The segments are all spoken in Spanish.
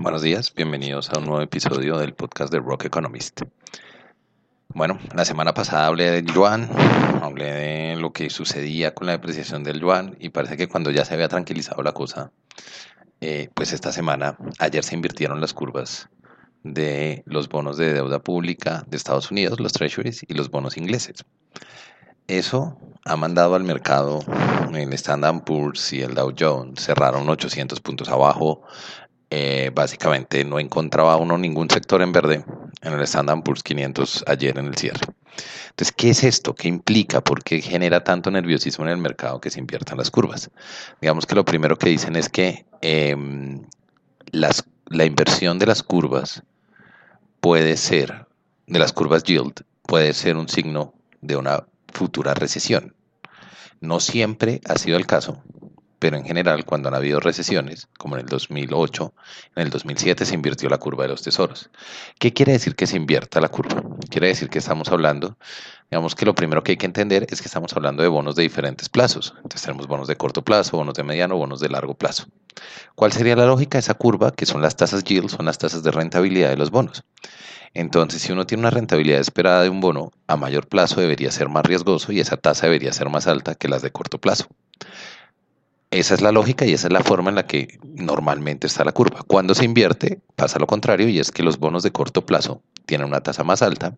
Buenos días, bienvenidos a un nuevo episodio del podcast de Rock Economist. Bueno, la semana pasada hablé del yuan, hablé de lo que sucedía con la depreciación del yuan y parece que cuando ya se había tranquilizado la cosa, eh, pues esta semana, ayer se invirtieron las curvas de los bonos de deuda pública de Estados Unidos, los treasuries y los bonos ingleses. Eso ha mandado al mercado, el Standard Poor's y el Dow Jones cerraron 800 puntos abajo. Eh, básicamente no encontraba uno ningún sector en verde en el Standard Poor's 500 ayer en el cierre. Entonces, ¿qué es esto? ¿Qué implica? ¿Por qué genera tanto nerviosismo en el mercado que se inviertan las curvas? Digamos que lo primero que dicen es que em, la inversión de las curvas puede ser, de las curvas yield, puede ser un signo de una futura recesión. No siempre ha sido el caso, pero en general cuando han habido recesiones, como en el 2008, en el 2007 se invirtió la curva de los tesoros. ¿Qué quiere decir que se invierta la curva? Quiere decir que estamos hablando, digamos que lo primero que hay que entender es que estamos hablando de bonos de diferentes plazos. Entonces tenemos bonos de corto plazo, bonos de mediano, bonos de largo plazo. ¿Cuál sería la lógica de esa curva? Que son las tasas yield, son las tasas de rentabilidad de los bonos. Entonces, si uno tiene una rentabilidad esperada de un bono, a mayor plazo debería ser más riesgoso y esa tasa debería ser más alta que las de corto plazo. Esa es la lógica y esa es la forma en la que normalmente está la curva. Cuando se invierte, pasa lo contrario y es que los bonos de corto plazo tienen una tasa más alta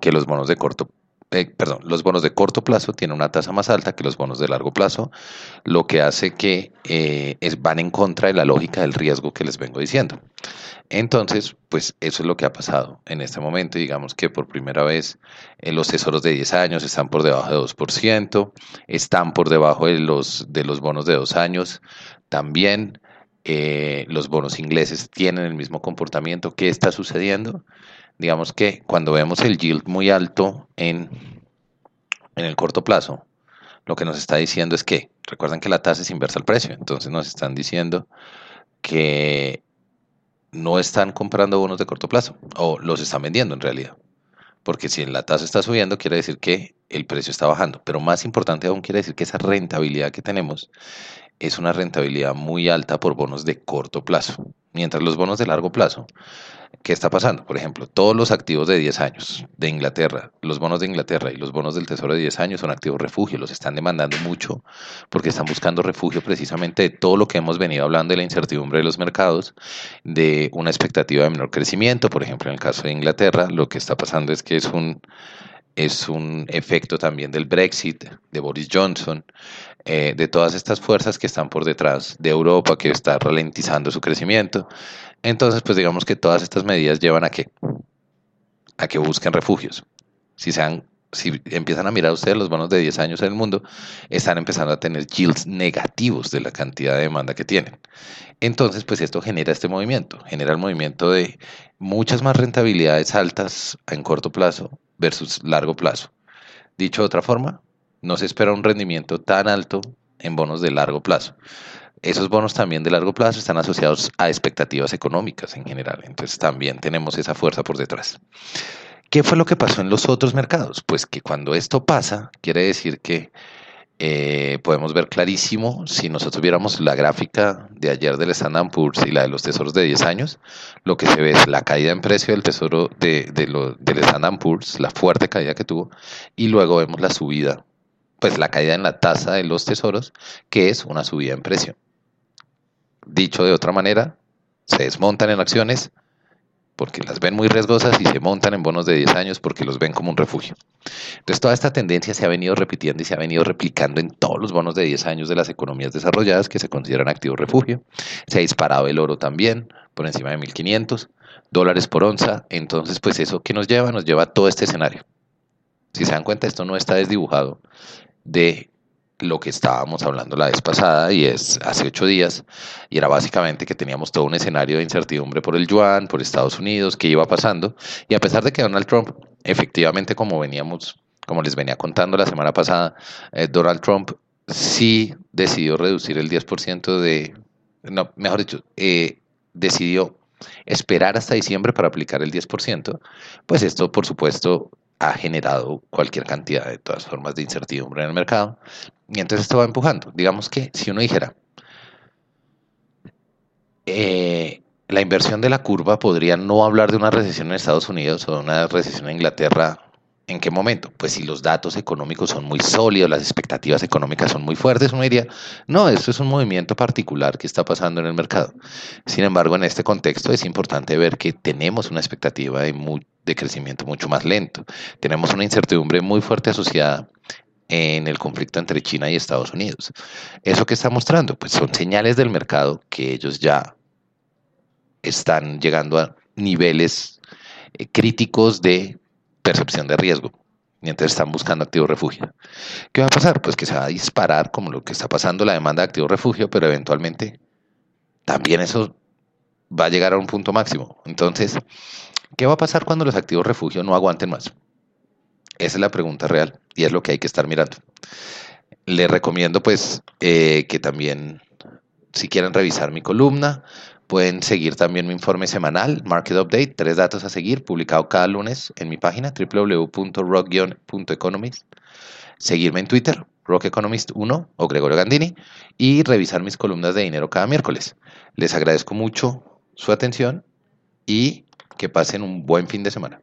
que los bonos de corto eh, perdón, los bonos de corto plazo tienen una tasa más alta que los bonos de largo plazo, lo que hace que eh, van en contra de la lógica del riesgo que les vengo diciendo. Entonces, pues eso es lo que ha pasado en este momento. Digamos que por primera vez eh, los tesoros de 10 años están por debajo de 2%, están por debajo de los, de los bonos de 2 años. También los bonos ingleses tienen el mismo comportamiento. ¿Qué está sucediendo? Digamos que cuando vemos el yield muy alto en, en el corto plazo, lo que nos está diciendo es que, recuerden que la tasa es inversa al precio, entonces nos están diciendo que no están comprando bonos de corto plazo, o los están vendiendo en realidad. Porque si la tasa está subiendo, quiere decir que el precio está bajando. Pero más importante aún, quiere decir que esa rentabilidad que tenemos es una rentabilidad muy alta por bonos de corto plazo. Mientras los bonos de largo plazo ¿Qué está pasando? Por ejemplo, todos los activos de 10 años de Inglaterra, los bonos de Inglaterra y los bonos del Tesoro de 10 años son activos refugio, los están demandando mucho porque están buscando refugio precisamente de todo lo que hemos venido hablando de la incertidumbre de los mercados, de una expectativa de menor crecimiento. Por ejemplo, en el caso de Inglaterra, lo que está pasando es que es un es un efecto también del Brexit, de Boris Johnson, eh, de todas estas fuerzas que están por detrás de Europa, que está ralentizando su crecimiento. Entonces, pues digamos que todas estas medidas llevan a que, a que busquen refugios. Si, sean, si empiezan a mirar ustedes los bonos de 10 años en el mundo, están empezando a tener yields negativos de la cantidad de demanda que tienen. Entonces, pues esto genera este movimiento, genera el movimiento de muchas más rentabilidades altas en corto plazo versus largo plazo. Dicho de otra forma, no se espera un rendimiento tan alto en bonos de largo plazo esos bonos también de largo plazo están asociados a expectativas económicas en general. Entonces también tenemos esa fuerza por detrás. ¿Qué fue lo que pasó en los otros mercados? Pues que cuando esto pasa, quiere decir que eh, podemos ver clarísimo, si nosotros viéramos la gráfica de ayer del Standard Poor's y la de los tesoros de 10 años, lo que se ve es la caída en precio del tesoro de, del Standard Poor's, la fuerte caída que tuvo, y luego vemos la subida, pues la caída en la tasa de los tesoros, que es una subida en precio. Dicho de otra manera, se desmontan en acciones porque las ven muy riesgosas y se montan en bonos de 10 años porque los ven como un refugio. Entonces toda esta tendencia se ha venido repitiendo y se ha venido replicando en todos los bonos de 10 años de las economías desarrolladas que se consideran activo refugio. Se ha disparado el oro también por encima de 1.500 dólares por onza. Entonces pues eso que nos lleva, nos lleva a todo este escenario. Si se dan cuenta, esto no está desdibujado de lo que estábamos hablando la vez pasada y es hace ocho días y era básicamente que teníamos todo un escenario de incertidumbre por el yuan, por Estados Unidos, qué iba pasando. Y a pesar de que Donald Trump efectivamente como veníamos, como les venía contando la semana pasada, eh, Donald Trump sí decidió reducir el 10% de, no, mejor dicho, eh, decidió esperar hasta diciembre para aplicar el 10%, pues esto por supuesto ha generado cualquier cantidad de todas formas de incertidumbre en el mercado. Y entonces esto va empujando. Digamos que si uno dijera, eh, la inversión de la curva podría no hablar de una recesión en Estados Unidos o de una recesión en Inglaterra. ¿En qué momento? Pues si los datos económicos son muy sólidos, las expectativas económicas son muy fuertes, uno diría, no, esto es un movimiento particular que está pasando en el mercado. Sin embargo, en este contexto es importante ver que tenemos una expectativa de, de crecimiento mucho más lento. Tenemos una incertidumbre muy fuerte asociada en el conflicto entre China y Estados Unidos. ¿Eso que está mostrando? Pues son señales del mercado que ellos ya están llegando a niveles eh, críticos de percepción de riesgo, mientras están buscando activo refugio. ¿Qué va a pasar? Pues que se va a disparar como lo que está pasando la demanda de activo refugio, pero eventualmente también eso va a llegar a un punto máximo. Entonces, ¿qué va a pasar cuando los activos refugio no aguanten más? Esa es la pregunta real y es lo que hay que estar mirando. Les recomiendo pues eh, que también, si quieren revisar mi columna, Pueden seguir también mi informe semanal, Market Update, tres datos a seguir, publicado cada lunes en mi página www.rock-economist. Seguirme en Twitter, Rock Economist 1 o Gregorio Gandini, y revisar mis columnas de dinero cada miércoles. Les agradezco mucho su atención y que pasen un buen fin de semana.